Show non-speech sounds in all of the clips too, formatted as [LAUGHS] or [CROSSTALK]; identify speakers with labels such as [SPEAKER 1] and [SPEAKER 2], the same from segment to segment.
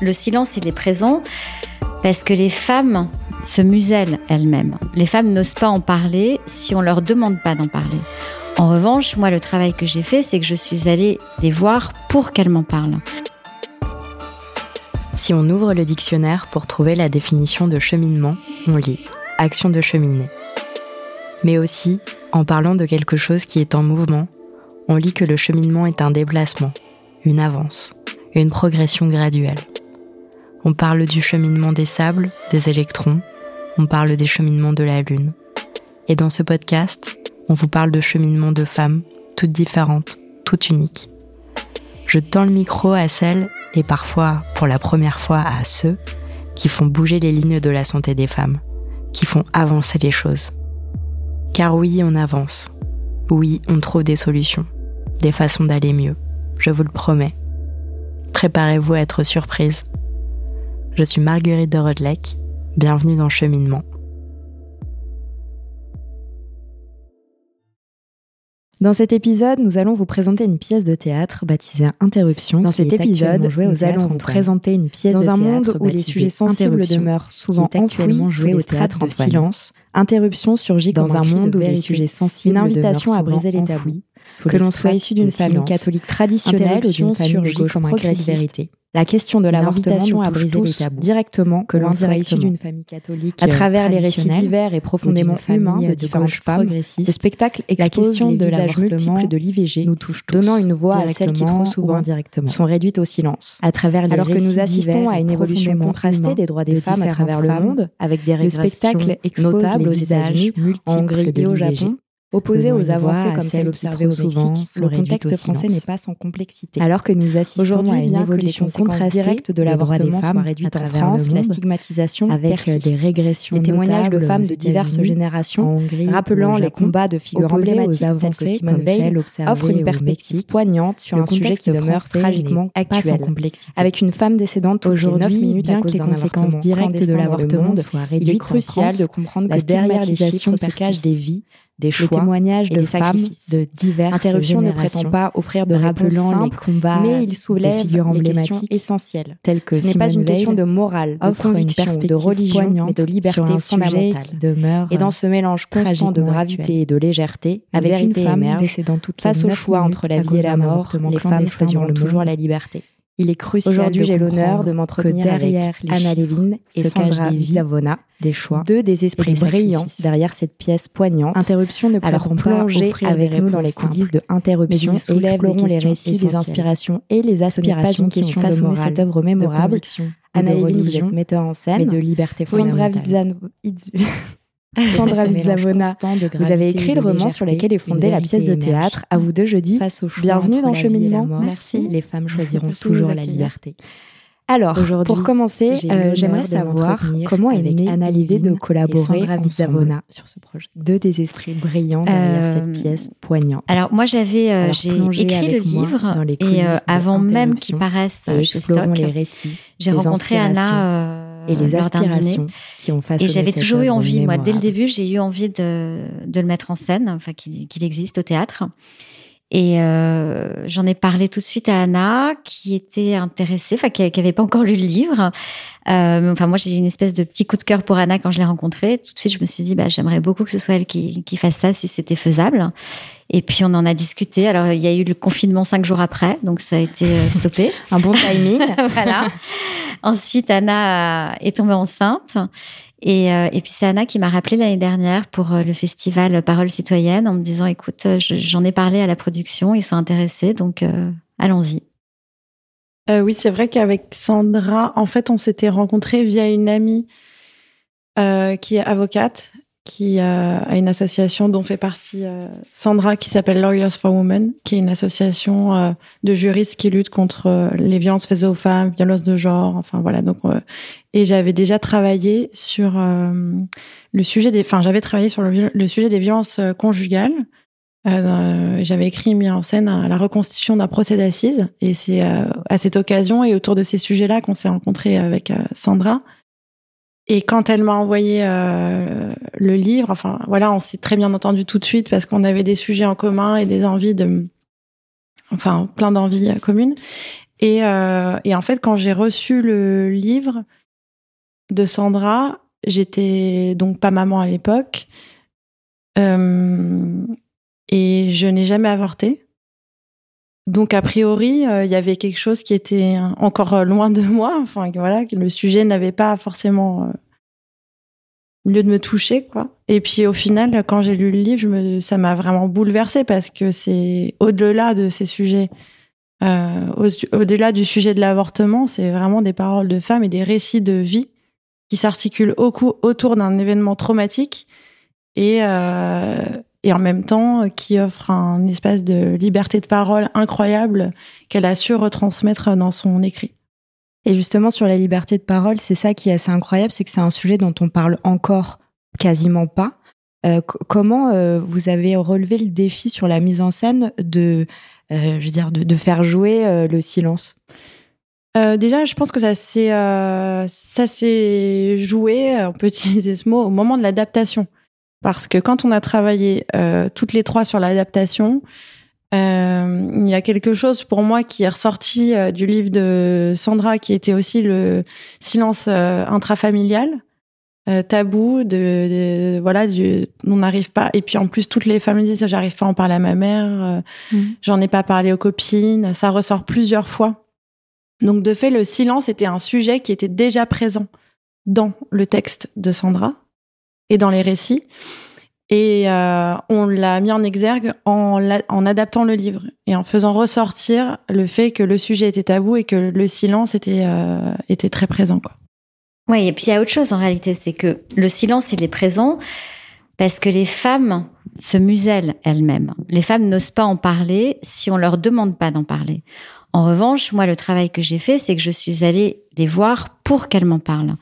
[SPEAKER 1] Le silence, il est présent parce que les femmes se musellent elles-mêmes. Les femmes n'osent pas en parler si on leur demande pas d'en parler. En revanche, moi, le travail que j'ai fait, c'est que je suis allée les voir pour qu'elles m'en parlent.
[SPEAKER 2] Si on ouvre le dictionnaire pour trouver la définition de cheminement, on lit action de cheminer. Mais aussi, en parlant de quelque chose qui est en mouvement, on lit que le cheminement est un déplacement, une avance, une progression graduelle. On parle du cheminement des sables, des électrons, on parle des cheminements de la Lune. Et dans ce podcast, on vous parle de cheminement de femmes, toutes différentes, toutes uniques. Je tends le micro à celles, et parfois pour la première fois à ceux, qui font bouger les lignes de la santé des femmes, qui font avancer les choses. Car oui, on avance. Oui, on trouve des solutions, des façons d'aller mieux. Je vous le promets. Préparez-vous à être surprise. Je suis Marguerite de Rodelec. Bienvenue dans Cheminement.
[SPEAKER 3] Dans cet épisode, nous allons vous présenter une pièce de théâtre baptisée Interruption. Dans cet épisode, nous allons vous présenter une pièce dans un monde où les sujets sensibles demeurent souvent enfouis joués au théâtre en silence. Interruption surgit dans un monde où les sujets sensibles une invitation à briser les tabous. Que l'on soit issu d'une famille catholique traditionnelle ou d'une famille gauche comme vérité. La question de l'avortement a brisé les tabous directement que l'on soit issu d'une famille catholique à travers les récits divers et profondément humains de différentes femmes. Le spectacle expose la de visages multiples de l'IVG, nous touche donnant une voix à celles qui trop souvent indirectement sont réduites au silence. À travers les alors que nous assistons à une évolution contrastée des droits des femmes à travers le monde, avec des le spectacle notables aux visages multiples en Hongrie et au Japon, Opposé aux avancées comme celles observées au souvent, le contexte français n'est pas sans complexité. Alors que nous assistons aujourd'hui à une évolution contrastée de l'avortement des femmes réduite en France, la stigmatisation avec des régressions, des témoignages de femmes de diverses générations, Hongrie, rappelant les combats de figures emblématiques telles que Simone Veil, offrent une perspective poignante sur un sujet qui demeure tragiquement actuel. Avec une femme décédante aujourd'hui, bien que les conséquences directes de l'avortement soient réduites, il est crucial de comprendre que derrière les chiffres se cachent des vies des choix, témoignages de femmes de diverses Interruption ne prétend pas offrir de réponses simples, combats, mais il soulève des figures emblématiques essentielles, telles que ce n'est pas une question de morale, de conviction, de religion, mais de liberté fondamentale. Qui demeure et dans ce mélange constant de gravité et de légèreté, avec une femme décédant face au choix entre la vie et la mort, les femmes choisiront toujours la liberté. Il est crucial. Aujourd'hui, j'ai l'honneur de m'entretenir derrière Anna Levin et Sandra Vizavona, des choix, deux des esprits brillants derrière cette pièce poignante. Interruption ne Alors plonger avec nous dans les coulisses de Interruption et explorons les récits, les inspirations et les aspirations qui ont façonné cette œuvre mémorable. Anna Levin, vous êtes metteur en scène, mais de liberté Sandra Vizavona Sandra Vizavona, vous avez écrit le roman sur lequel est fondée la pièce de théâtre. À vous deux, jeudi. Bienvenue dans Cheminement. Merci. Les femmes [LAUGHS] choisiront toujours la liberté. Alors, pour commencer, euh, j'aimerais savoir comment est née Anna l'idée de collaborer avec Vizavona sur ce projet. Deux des esprits brillants derrière cette euh, pièce poignante.
[SPEAKER 1] Alors moi, j'avais, euh, j'ai écrit le livre et avant même qu'il paraisse chez Stock, j'ai rencontré Anna et les aspirations qui ont Et j'avais toujours eu envie, moi, dès le début, j'ai eu envie de, de, le mettre en scène, enfin qu'il existe au théâtre. Et euh, j'en ai parlé tout de suite à Anna, qui était intéressée, enfin qui n'avait pas encore lu le livre. Euh, enfin moi j'ai eu une espèce de petit coup de cœur pour Anna quand je l'ai rencontrée. Tout de suite je me suis dit bah j'aimerais beaucoup que ce soit elle qui, qui fasse ça si c'était faisable. Et puis on en a discuté. Alors il y a eu le confinement cinq jours après, donc ça a été euh, stoppé. [LAUGHS]
[SPEAKER 3] Un bon timing. [LAUGHS]
[SPEAKER 1] voilà. Ensuite Anna est tombée enceinte et, euh, et puis c'est Anna qui m'a rappelé l'année dernière pour euh, le festival Parole citoyenne en me disant écoute, euh, j'en ai parlé à la production, ils sont intéressés, donc allons-y.
[SPEAKER 4] oui, c'est vrai qu'avec Sandra, en fait, on s'était rencontrés via une amie qui est avocate qui a une association dont fait partie euh, Sandra qui s'appelle Lawyers for Women, qui est une association euh, de juristes qui lutte contre euh, les violences faites aux femmes, violences de genre, enfin voilà. Donc et j'avais déjà travaillé sur le sujet des, enfin j'avais travaillé sur le, sujet des violences conjugales. j'avais écrit et mis en scène la reconstitution d'un procès d'assises et c'est à cette occasion et autour de ces sujets-là qu'on s'est rencontrés avec Sandra Et quand elle m'a envoyé euh, le livre, enfin voilà, on s'est très bien entendu tout de suite parce qu'on avait des sujets en commun et des envies de, enfin plein d'envies communes. Et, euh, et en fait, quand j'ai reçu le livre de Sandra, j'étais donc pas maman à l'époque euh, et je n'ai jamais avorté. Donc a priori, euh, il y avait quelque chose qui était encore loin de [LAUGHS] moi. Enfin voilà, le sujet n'avait pas forcément euh, lieu de me toucher, quoi. Et puis au final, quand j'ai lu le livre, je me, ça m'a vraiment bouleversée parce que c'est au-delà de ces sujets, euh, au-delà du sujet de l'avortement, c'est vraiment des paroles de femmes et des récits de vie qui s'articulent autour d'un événement traumatique et et en même temps euh, qui offre un espace de liberté de parole incroyable qu'elle a su retransmettre dans son écrit.
[SPEAKER 3] Et justement sur la liberté de parole, c'est ça qui est assez incroyable, c'est que c'est un sujet dont on parle encore quasiment pas. Euh, comment euh, vous avez relevé le défi sur la mise en scène de, je veux dire, de, faire jouer le silence?
[SPEAKER 4] Déjà, je pense que ça s'est ça s'est joué, on peut [LAUGHS] utiliser ce mot, au moment de l'adaptation. Parce que quand on a travaillé euh, toutes les trois sur l'adaptation, euh, il y a quelque chose pour moi qui est ressorti euh, du livre de Sandra, qui était aussi le silence intrafamilial, tabou, de, voilà, du, on n'arrive pas. Et puis en plus, toutes les familles disent j'arrive pas à en parler à ma mère, mmh. j'en ai pas parlé aux copines. Ça ressort plusieurs fois. Donc de fait, le silence était un sujet qui était déjà présent dans le texte de Sandra et dans les récits. Et euh, on l'a mis en exergue en, adaptant le livre et en faisant ressortir le fait que le sujet était tabou et que le silence était, euh, était très présent.
[SPEAKER 1] Oui, et puis il y a autre chose en réalité, c'est que le silence, il est présent parce que les femmes se musellent elles-mêmes. Les femmes n'osent pas en parler si on leur demande pas d'en parler. En revanche, moi, le travail que j'ai fait, c'est que je suis allée les voir pour qu'elles m'en parlent.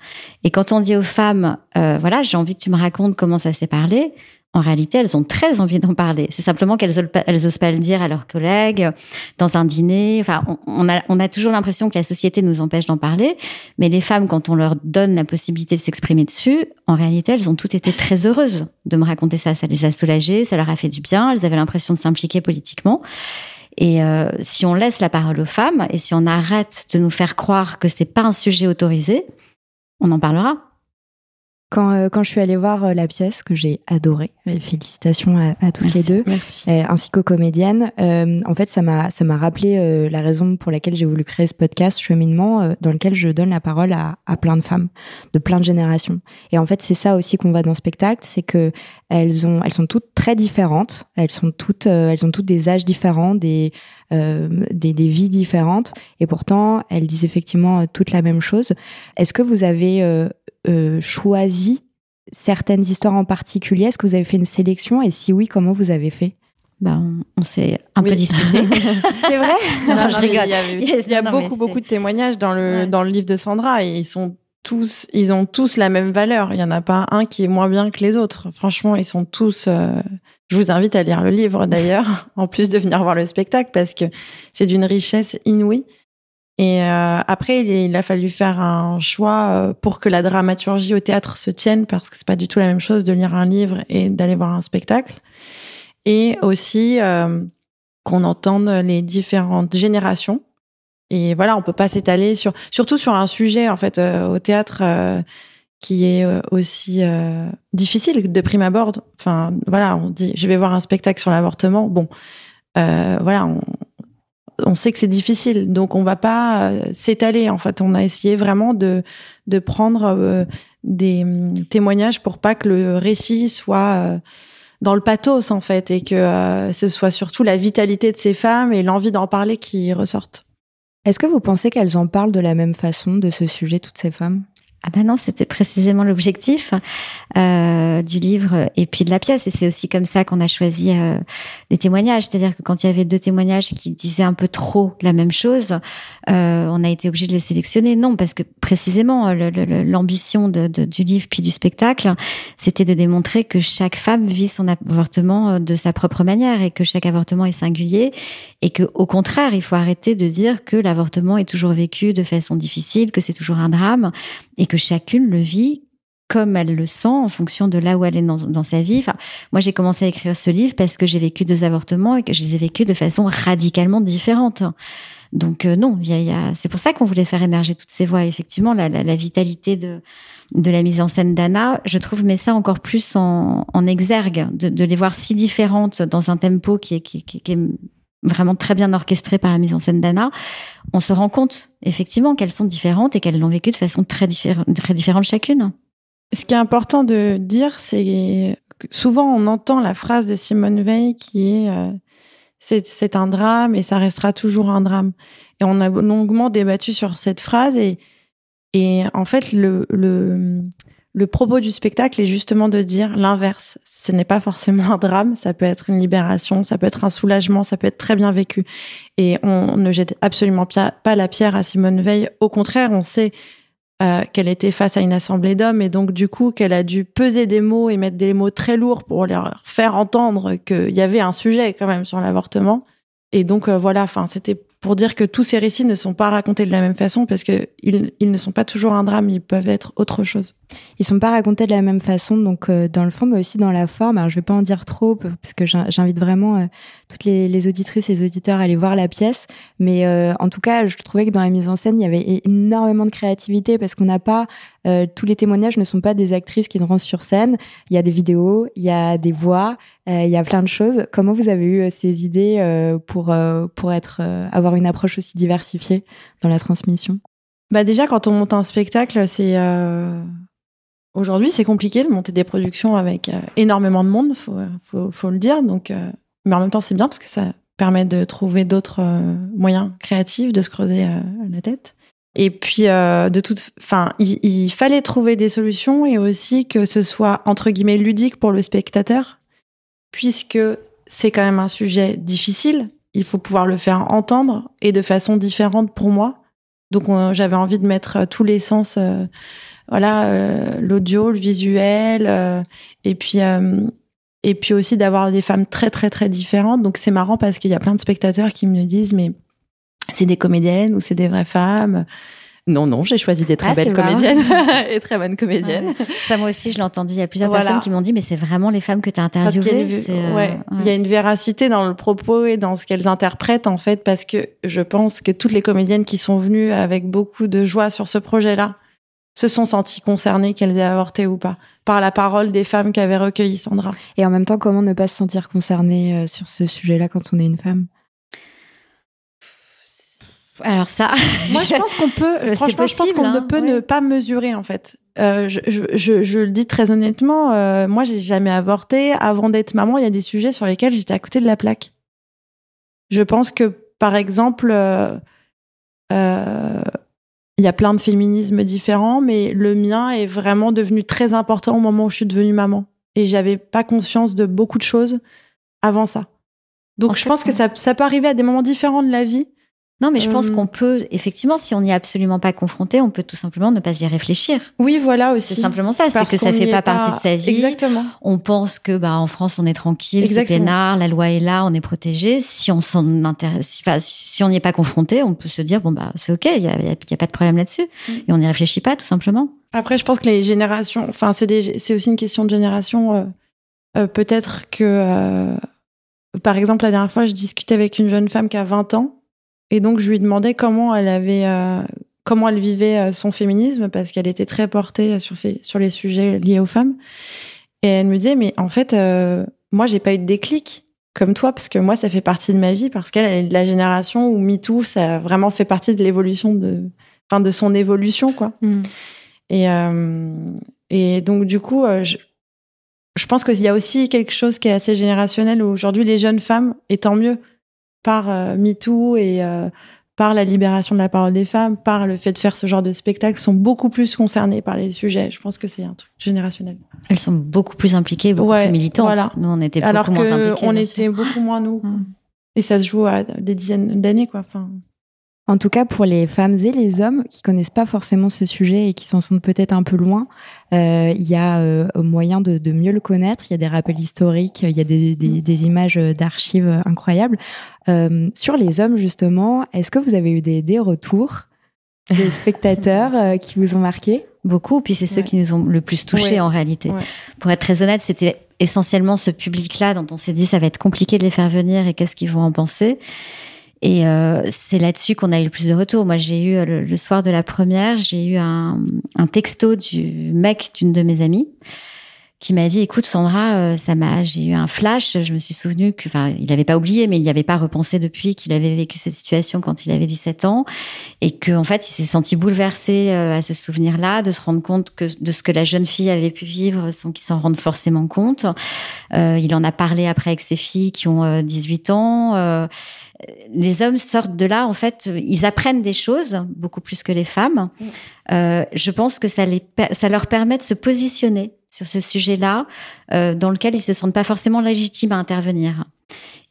[SPEAKER 1] Et quand on dit aux femmes, euh, voilà, j'ai envie que tu me racontes comment ça s'est parlé, en réalité, elles ont très envie d'en parler. C'est simplement qu'elles n'osent pas le dire à leurs collègues, dans un dîner. Enfin, on, a, on a toujours l'impression que la société nous empêche d'en parler. Mais les femmes, quand on leur donne la possibilité de s'exprimer dessus, en réalité, elles ont toutes été très heureuses de me raconter ça. Ça les a soulagées, ça leur a fait du bien. Elles avaient l'impression de s'impliquer politiquement. Et euh, si on laisse la parole aux femmes et si on arrête de nous faire croire que c'est pas un sujet autorisé, on en parlera.
[SPEAKER 3] Quand, euh, quand je suis allée voir euh, la pièce que j'ai adorée, félicitations à, toutes les deux, ainsi qu'aux comédiennes, en fait ça m'a ça m'a rappelé la raison pour laquelle j'ai voulu créer ce podcast cheminement dans lequel je donne la parole à, à, plein de femmes de plein de générations. Et en fait c'est ça aussi qu'on voit dans le spectacle, c'est que elles ont elles sont toutes très différentes, elles sont toutes elles ont toutes des âges différents, des euh, des, des, vies différentes, et pourtant elles disent effectivement toutes la même chose. Est-ce que vous avez euh, choisi certaines histoires en particulier? Est-ce que vous avez fait une sélection? Et si oui, comment vous avez fait?
[SPEAKER 1] Ben, on, s'est un peu disputé. [LAUGHS]
[SPEAKER 3] c'est vrai?
[SPEAKER 4] Je rigole. Il y a, beaucoup, beaucoup de témoignages dans le, dans le livre de Sandra et ils sont tous, ils ont tous la même valeur. Il n'y en a pas un qui est moins bien que les autres. Franchement, ils sont tous. Euh, je vous invite à lire le livre d'ailleurs, [LAUGHS] en plus de venir voir le spectacle parce que c'est d'une richesse inouïe. Et euh, après, il, a fallu faire un choix euh, pour que la dramaturgie au théâtre se tienne, parce que c'est pas du tout la même chose de lire un livre et d'aller voir un spectacle. Et aussi euh, qu'on entende les différentes générations. Et voilà, on peut pas s'étaler sur, surtout sur un sujet en fait au théâtre qui est aussi difficile de prime abord. Enfin, voilà, on dit, je vais voir un spectacle sur l'avortement. Bon, voilà, on, on sait que c'est difficile, donc on va pas euh, s'étaler. En fait, on a essayé vraiment de de prendre euh, des hum, témoignages pour pas que le récit soit euh, dans le pathos en fait et que ce soit surtout la vitalité de ces femmes et l'envie d'en parler qui ressortent.
[SPEAKER 3] Est-ce que vous pensez qu'elles en parlent de la même façon de ce sujet, toutes ces femmes?
[SPEAKER 1] Ah ben non, c'était précisément l'objectif euh, du livre et puis de la pièce. Et c'est aussi comme ça qu'on a choisi euh, les témoignages. C'est-à-dire que quand il y avait deux témoignages qui disaient un peu trop la même chose, euh, on a été obligé de les sélectionner. Non, parce que précisément l'ambition de, du livre puis du spectacle, c'était de démontrer que chaque femme vit son avortement euh, de sa propre manière et que chaque avortement est singulier et que au contraire, il faut arrêter de dire que l'avortement est toujours vécu de façon difficile, que c'est toujours un drame et que chacune le vit comme elle le sent, en fonction de là où elle est dans, sa vie. Moi, j'ai commencé à écrire ce livre parce que j'ai vécu deux avortements et que je les ai vécus de façon radicalement différente. Donc euh, non, y y a... c'est pour ça qu'on voulait faire émerger toutes ces voix. Effectivement, la, vitalité de, de la mise en scène d'Anna, je trouve, met ça encore plus en, exergue, de, de, les voir si différentes dans un tempo qui est, qui, qui, qui est vraiment très bien orchestré par la mise en scène d'Anna, on se rend compte effectivement qu'elles sont différentes et qu'elles l'ont vécu de façon très, très différente chacune.
[SPEAKER 4] Ce qui est important de dire, c'est que souvent on entend la phrase de Simone Veil qui est euh, c'est un drame et ça restera toujours un drame. Et on a longuement débattu sur cette phrase et, et en fait le, le, le propos du spectacle est justement de dire l'inverse. Ce n'est pas forcément un drame, ça peut être une libération, ça peut être un soulagement, ça peut être très bien vécu. Et on ne jette absolument pas la pierre à Simone Veil. Au contraire, on sait euh, qu'elle était face à une assemblée d'hommes et donc du coup qu'elle a dû peser des mots et mettre des mots très lourds pour leur faire entendre qu'il y avait un sujet quand même sur l'avortement. Et donc euh, voilà, enfin c'était pour dire que tous ces récits ne sont pas racontés de la même façon parce que ils, ne sont pas toujours un drame, ils peuvent être autre chose.
[SPEAKER 3] Ils sont pas racontés de la même façon, donc euh, dans le fond, mais aussi dans la forme. Alors je vais pas en dire trop parce que j'invite vraiment euh, toutes les, auditrices et les auditeurs à aller voir la pièce. Mais euh, en tout cas, je trouvais que dans la mise en scène, il y avait énormément de créativité parce qu'on n'a pas tous les témoignages ne sont pas des actrices qui rentrent sur scène. Il y a des vidéos, il y a des voix, il y a plein de choses. Comment vous avez eu ces idées pour pour être avoir une approche aussi diversifiée dans la transmission?
[SPEAKER 4] Bah déjà, quand on monte un spectacle, c'est euh, aujourd'hui c'est compliqué de monter des productions avec euh, énormément de monde, faut, faut, le dire. Donc, euh, mais en même temps, c'est bien parce que ça permet de trouver d'autres moyens créatifs, de se creuser la tête. Et puis, de toute, enfin, il, fallait trouver des solutions et aussi que ce soit entre guillemets ludique pour le spectateur, puisque c'est quand même un sujet difficile il faut pouvoir le faire entendre et de façon différente pour moi. Donc j'avais envie de mettre euh, tous les sens, euh, voilà, euh, l'audio, le visuel, et puis et puis aussi d'avoir des femmes très très très différentes. Donc c'est marrant parce qu'il y a plein de spectateurs qui me disent mais c'est des comédiennes ou c'est des vraies femmes? Non, non, j'ai choisi des très ah, belles comédiennes [LAUGHS] et très bonnes comédiennes.
[SPEAKER 1] Ça, moi aussi, je l'ai entendu. Il y a plusieurs personnes qui m'ont dit, mais c'est vraiment les femmes que tu as interviewées.
[SPEAKER 4] Euh, il y a une véracité dans le propos et dans ce qu'elles interprètent, en fait, parce que je pense que toutes les comédiennes qui sont venues avec beaucoup de joie sur ce projet-là se sont senties concernées, qu'elles aient avorté ou pas, par la parole des femmes qu'avait recueilli Sandra.
[SPEAKER 3] Et en même temps, comment ne pas se sentir concernée euh, sur ce sujet-là quand on est une femme?
[SPEAKER 1] Alors ça, [LAUGHS]
[SPEAKER 4] moi je pense qu'on peut. franchement, je pense qu'on ne hein, peut ne pas mesurer en fait. Euh, je, je, je, le dis très honnêtement. Euh, moi, j'ai jamais avorté. Avant d'être maman, il y a des sujets sur lesquels j'étais à côté de la plaque. Je pense que, par exemple, euh il y a plein de féminismes différents, mais le mien est vraiment devenu très important au moment où je suis devenue maman. Et j'avais pas conscience de beaucoup de choses avant ça. Donc, je pense que ça, ça peut arriver à des moments différents de la vie
[SPEAKER 1] non, mais je pense euh. qu'on peut, effectivement, si on n'y est absolument pas confronté, on peut tout simplement ne pas y réfléchir.
[SPEAKER 4] Oui, voilà aussi.
[SPEAKER 1] C'est simplement ça, c'est que ça fait pas, partie de sa vie.
[SPEAKER 4] Exactement.
[SPEAKER 1] On pense que, bah, en France, on est tranquille, c'est peinard, la loi est là, on est protégé. Si on s'en intéresse, enfin, si on n'y est pas confronté, on peut se dire, bon, bah, c'est ok, il y a, y a, pas de problème là-dessus. Mm. Et on n'y réfléchit pas, tout simplement.
[SPEAKER 4] Après, je pense que les générations, enfin, c'est c'est aussi une question de génération. Euh, euh, peut-être que, par exemple, la dernière fois, je discutais avec une jeune femme qui a 20 ans et donc, je lui demandais comment elle avait, euh, comment elle vivait euh, son féminisme parce qu'elle était très portée sur ces, sur les sujets liés aux femmes. Et elle me disait, mais en fait, euh, moi, j'ai pas eu de déclic comme toi parce que moi, ça fait partie de ma vie parce qu'elle est de la génération où MeToo, ça a vraiment fait partie de l'évolution de, enfin, de son évolution, quoi. Mm. Et, euh, et donc, du coup, je, je pense qu'il y a aussi quelque chose qui est assez générationnel où aujourd'hui, les jeunes femmes, et tant mieux, par euh, MeToo et euh, par la libération de la parole des femmes, par le fait de faire ce genre de spectacle, sont beaucoup plus concernées par les sujets. Je pense que c'est un truc générationnel.
[SPEAKER 1] Elles sont beaucoup plus impliquées, beaucoup plus militantes. Voilà. Nous, on était beaucoup
[SPEAKER 4] Alors
[SPEAKER 1] moins impliquées.
[SPEAKER 4] on était beaucoup moins nous. Hum. Et ça se joue à des dizaines d'années, quoi. Enfin.
[SPEAKER 3] En tout cas, pour les femmes et les hommes qui connaissent pas forcément ce sujet et qui s'en sont peut-être un peu loin, euh, il y a euh, moyen de, de, mieux le connaître. Il y a des rappels historiques, il y a des, des, des images d'archives incroyables. Euh, sur les hommes, justement, est-ce que vous avez eu des, des retours des [LAUGHS] spectateurs euh, qui vous ont marqué?
[SPEAKER 1] Beaucoup. Puis c'est ceux qui nous ont le plus touchés en réalité. Pour être très honnête, c'était essentiellement ce public-là dont on s'est dit ça va être compliqué de les faire venir et qu'est-ce qu'ils vont en penser. Et euh, c'est là-dessus qu'on a eu le plus de retours. Moi, j'ai eu le, soir de la première, j'ai eu un, un texto du mec d'une de mes amies qui m'a dit écoute Sandra euh, ça m'a j'ai eu un flash. Je me suis souvenu que enfin il n'avait pas oublié mais il n'y avait pas repensé depuis qu'il avait vécu cette situation quand il avait 17 ans. Et que en fait il s'est senti bouleversé euh, à ce souvenir là de se rendre compte que de ce que la jeune fille avait pu vivre sans qu'il s'en rende forcément compte. Euh, il en a parlé après avec ses filles qui ont 18 ans les hommes sortent de là, en fait, ils apprennent des choses beaucoup plus que les femmes. Euh, je pense que ça, les, ça leur permet de se positionner sur ce sujet-là, euh, dans lequel ils se sentent pas forcément légitimes à intervenir.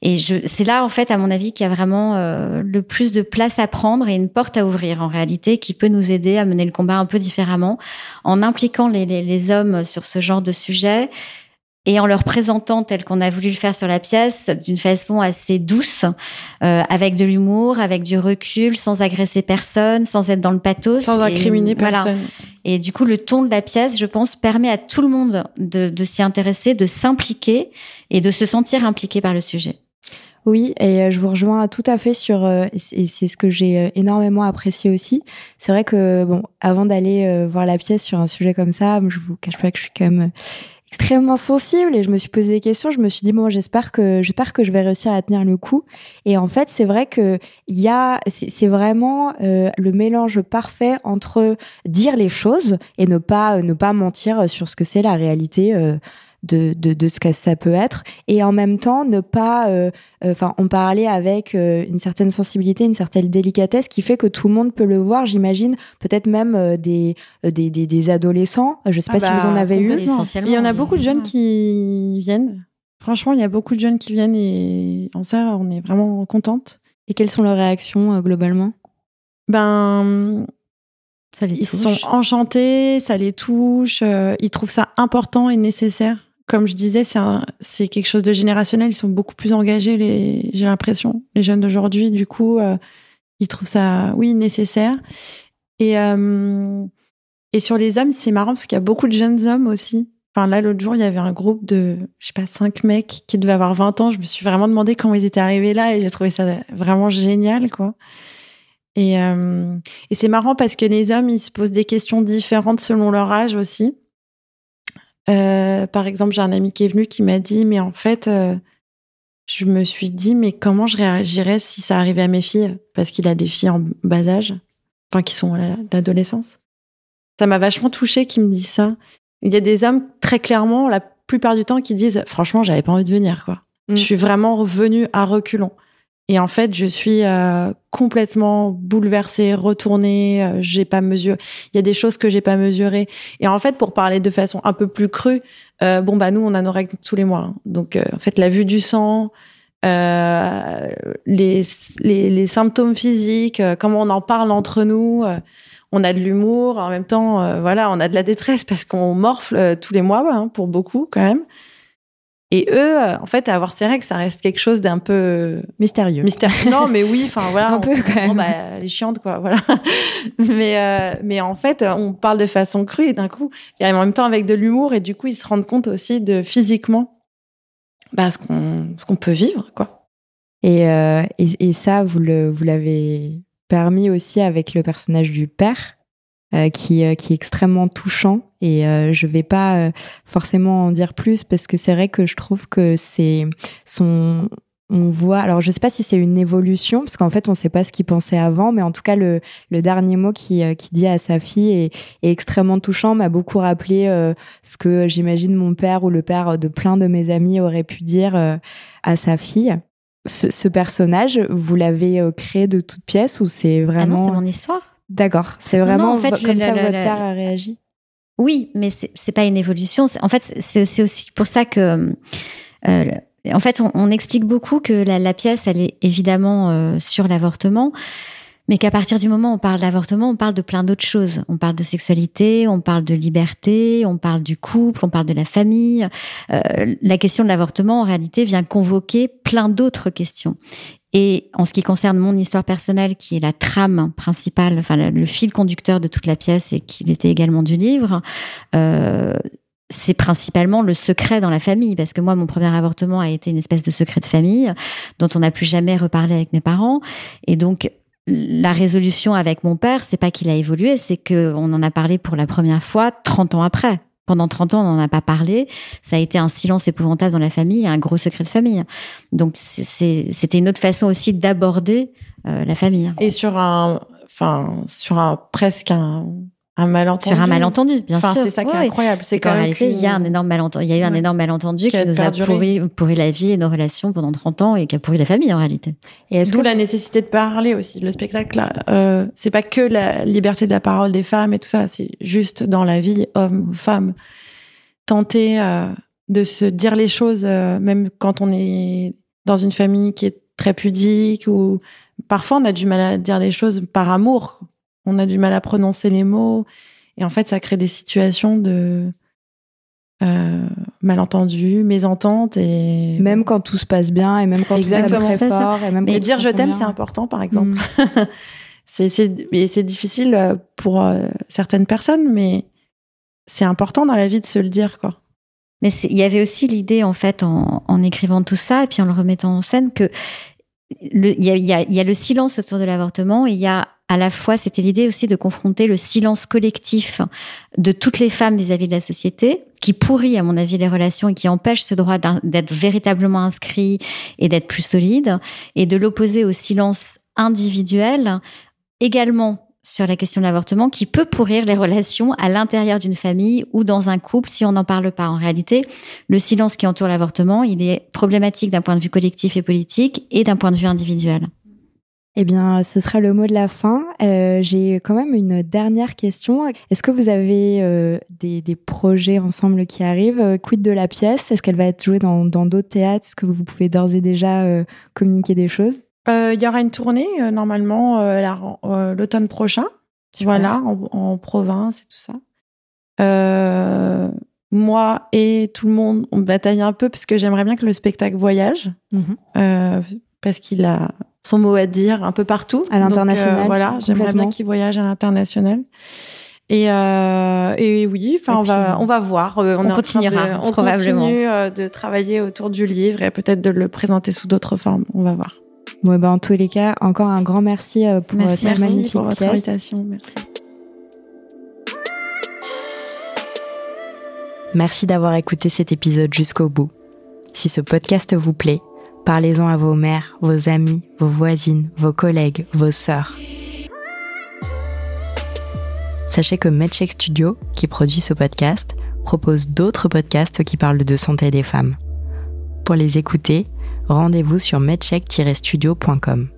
[SPEAKER 1] Et c'est là, en fait, à mon avis, qu'il y a vraiment euh, le plus de place à prendre et une porte à ouvrir, en réalité, qui peut nous aider à mener le combat un peu différemment, en impliquant les, les, les hommes sur ce genre de sujet, et en leur présentant tel qu'on a voulu le faire sur la pièce d'une façon assez douce, euh, avec de l'humour, avec du recul, sans agresser personne, sans être dans le pathos.
[SPEAKER 4] Sans incriminer personne.
[SPEAKER 1] Et du coup, le ton de la pièce, je pense, permet à tout le monde de, de s'y intéresser, de s'impliquer et de se sentir impliqué par le sujet.
[SPEAKER 3] Oui, et euh, je vous rejoins tout à fait sur, euh, et c'est ce que j'ai énormément apprécié aussi. C'est vrai que, bon, avant d'aller voir la pièce sur un sujet comme ça, je vous cache pas que je suis quand même extrêmement sensible et je me suis posé des questions. Je me suis dit bon, j'espère que j'espère que je vais réussir à tenir le coup. Et en fait, c'est vrai que il y a c'est vraiment euh, le mélange parfait entre dire les choses et ne pas ne pas mentir sur ce que c'est la réalité. Euh, de, de, de, ce que ça peut être. Et en même temps ne pas euh, euh, enfin en parler avec euh, une certaine sensibilité une certaine délicatesse qui fait que tout le monde peut le voir j'imagine. Peut-être même des, des, des, des, adolescents. Je sais pas ah si vous en bah, avez eu.
[SPEAKER 4] il y en a beaucoup de jeunes qui viennent. Franchement il y a beaucoup de jeunes qui viennent et en ça on est vraiment contente
[SPEAKER 3] et quelles sont leurs réactions globalement?
[SPEAKER 4] Ben ils sont enchantés, ça les touche, ils trouvent ça important et nécessaire comme je disais, c'est quelque chose de générationnel. Ils sont beaucoup plus engagés, j'ai l'impression, les jeunes d'aujourd'hui. Du coup, euh, ils trouvent ça, oui, nécessaire. Et, euh, et sur les hommes, c'est marrant parce qu'il y a beaucoup de jeunes hommes aussi. Enfin, là, l'autre jour, il y avait un groupe de, je sais pas, cinq mecs qui devaient avoir 20 ans. Je me suis vraiment demandé comment ils étaient arrivés là et j'ai trouvé ça vraiment génial, quoi. Et, euh, et c'est marrant parce que les hommes, ils se posent des questions différentes selon leur âge aussi. Euh, par exemple, j'ai un ami qui est venu qui m'a dit, mais en fait, euh, je me suis dit, mais comment je réagirais si ça arrivait à mes filles? Parce qu'il a des filles en bas âge, enfin qui sont à l'adolescence. Ça m'a vachement touchée qu'il me dise ça. Il y a des hommes, très clairement, la plupart du temps, qui disent, franchement, j'avais pas envie de venir, quoi. Mm. Je suis vraiment revenue à reculons. Et en fait, je suis euh, complètement bouleversée, retournée. Euh, j'ai pas mesuré. Il y a des choses que j'ai pas mesurées. Et en fait, pour parler de façon un peu plus crue, euh, bon bah nous, on a nos règles tous les mois. Hein. Donc, en fait, la vue du sang, les, les, symptômes physiques, comment on en parle entre nous. on a de l'humour, en même temps, voilà, on a de la détresse parce qu'on morfle tous les mois, hein, pour beaucoup quand même. Et eux, euh, en fait, avoir ces règles, ça reste quelque chose d'un peu
[SPEAKER 3] mystérieux.
[SPEAKER 4] Mystérieux. Non, mais oui, enfin voilà, [LAUGHS] un peu quand même. bah, elle est chiante, quoi, voilà. [LAUGHS] mais euh, mais en fait, on parle de façon crue et d'un coup, il y a en même temps avec de l'humour et du coup, ils se rendent compte aussi de physiquement, bah, ce qu'on ce qu'on peut vivre, quoi.
[SPEAKER 3] Et, euh, et, et ça, vous le vous l'avez permis aussi avec le personnage du père euh, qui, euh, qui est extrêmement touchant. Et euh, je vais pas forcément en dire plus parce que c'est vrai que je trouve que c'est son on voit, alors je sais pas si c'est une évolution, parce qu'en fait on sait pas ce qu'il pensait avant, mais en tout cas le, le dernier mot qui, qui dit à sa fille est, est extrêmement touchant, m'a beaucoup rappelé ce que j'imagine mon père ou le père de plein de mes amis aurait pu dire à sa fille. Ce, ce personnage, vous l'avez créé de toute pièce ou c'est vraiment... Ah
[SPEAKER 1] non, c'est mon histoire.
[SPEAKER 3] D'accord, c'est vraiment en fait, comme ça votre père a réagi?
[SPEAKER 1] Oui, mais c'est pas une évolution. En fait, c'est aussi pour ça que, euh, en fait, on, explique beaucoup que la, pièce, elle est évidemment euh, sur l'avortement, mais qu'à partir du moment où on parle d'avortement, on parle de plein d'autres choses. On parle de sexualité, on parle de liberté, on parle du couple, on parle de la famille. Euh, la question de l'avortement, en réalité, vient convoquer plein d'autres questions. Et en ce qui concerne mon histoire personnelle, qui est la trame principale, enfin le fil conducteur de toute la pièce et qui était également du livre, euh, c'est principalement le secret dans la famille, parce que moi, mon premier avortement a été une espèce de secret de famille dont on n'a plus jamais reparlé avec mes parents. Et donc, la résolution avec mon père, c'est pas qu'il a évolué, c'est qu'on en a parlé pour la première fois 30 ans après. Pendant 30 ans, on n'en a pas parlé. Ça a été un silence épouvantable dans la famille, un gros secret de famille. Donc, c'était une autre façon aussi d'aborder euh, la famille.
[SPEAKER 4] Et sur un, enfin, sur un presque un un malentendu.
[SPEAKER 1] Sur un malentendu, bien sûr.
[SPEAKER 4] C'est ça qui est incroyable. C'est
[SPEAKER 1] qu'en réalité, il y a un énorme malentendu. Il y a eu un énorme malentendu qui, nous a pourri, pourri, la vie et nos relations pendant 30 ans et qui a pourri la famille en réalité.
[SPEAKER 4] Et d'où la nécessité de parler aussi. Le spectacle, euh, c'est pas que la liberté de la parole des femmes et tout ça. C'est juste dans la vie, homme, femme, tenter euh, de se dire les choses, euh, même quand on est dans une famille qui est très pudique ou parfois on a du mal à dire les choses par amour on a du mal à prononcer les mots. Et en fait, ça crée des situations de euh, malentendus, mésententes et
[SPEAKER 3] même quand tout se passe bien et même quand
[SPEAKER 4] Exactement.
[SPEAKER 3] tout très fort
[SPEAKER 4] et même mais dire je t'aime c'est important par exemple. Mm. [LAUGHS] c'est c'est difficile euh, pour euh, certaines personnes mais c'est important dans la vie de se le dire quoi.
[SPEAKER 1] Mais il y avait aussi l'idée en fait en, en, écrivant tout ça et puis en le remettant en scène que il y a, y, y a le silence autour de l'avortement et il y a à la fois, c'était l'idée aussi de confronter le silence collectif de toutes les femmes vis-à-vis de la société, qui pourrit, à mon avis, les relations et qui empêche ce droit d'être véritablement inscrit et d'être plus solide, et de l'opposer au silence individuel, également sur la question de l'avortement, qui peut pourrir les relations à l'intérieur d'une famille ou dans un couple si on n'en parle pas. En réalité, le silence qui entoure l'avortement, il est problématique d'un point de vue collectif et politique et d'un point de vue individuel.
[SPEAKER 3] Eh bien, ce sera le mot de la fin. Euh, j'ai quand même une dernière question. Est-ce que vous avez euh, des, projets ensemble qui arrivent? Euh, Quid de la pièce? Est-ce qu'elle va être jouée dans d'autres théâtres? Est-ce que vous pouvez d'ores et déjà communiquer des choses?
[SPEAKER 4] Il y aura une tournée normalement l'automne prochain. Voilà, en, province et tout ça. moi et tout le monde, on bataille un peu parce que j'aimerais bien que le spectacle voyage. Mhm. Parce qu'il a son mot à dire un peu partout.
[SPEAKER 3] À l'international.
[SPEAKER 4] Euh, voilà, j'aimerais bien qu'il voyage à l'international. Et, euh, et oui, enfin, on va, on va voir.
[SPEAKER 1] Euh, on, continuera,
[SPEAKER 4] on
[SPEAKER 1] probablement.
[SPEAKER 4] continue de travailler autour du livre et peut-être de le présenter sous d'autres formes. On va voir.
[SPEAKER 3] Ouais, ben, en tous les cas, encore un grand merci pour cette magnifique
[SPEAKER 4] pour votre invitation. Merci.
[SPEAKER 2] Merci d'avoir écouté cet épisode jusqu'au bout. Si ce podcast vous plaît, Parlez-en à vos mères, vos amis, vos voisines, vos collègues, vos sœurs. Sachez que MedCheck Studio, qui produit ce podcast, propose d'autres podcasts qui parlent de santé des femmes. Pour les écouter, rendez-vous sur medcheck-studio.com.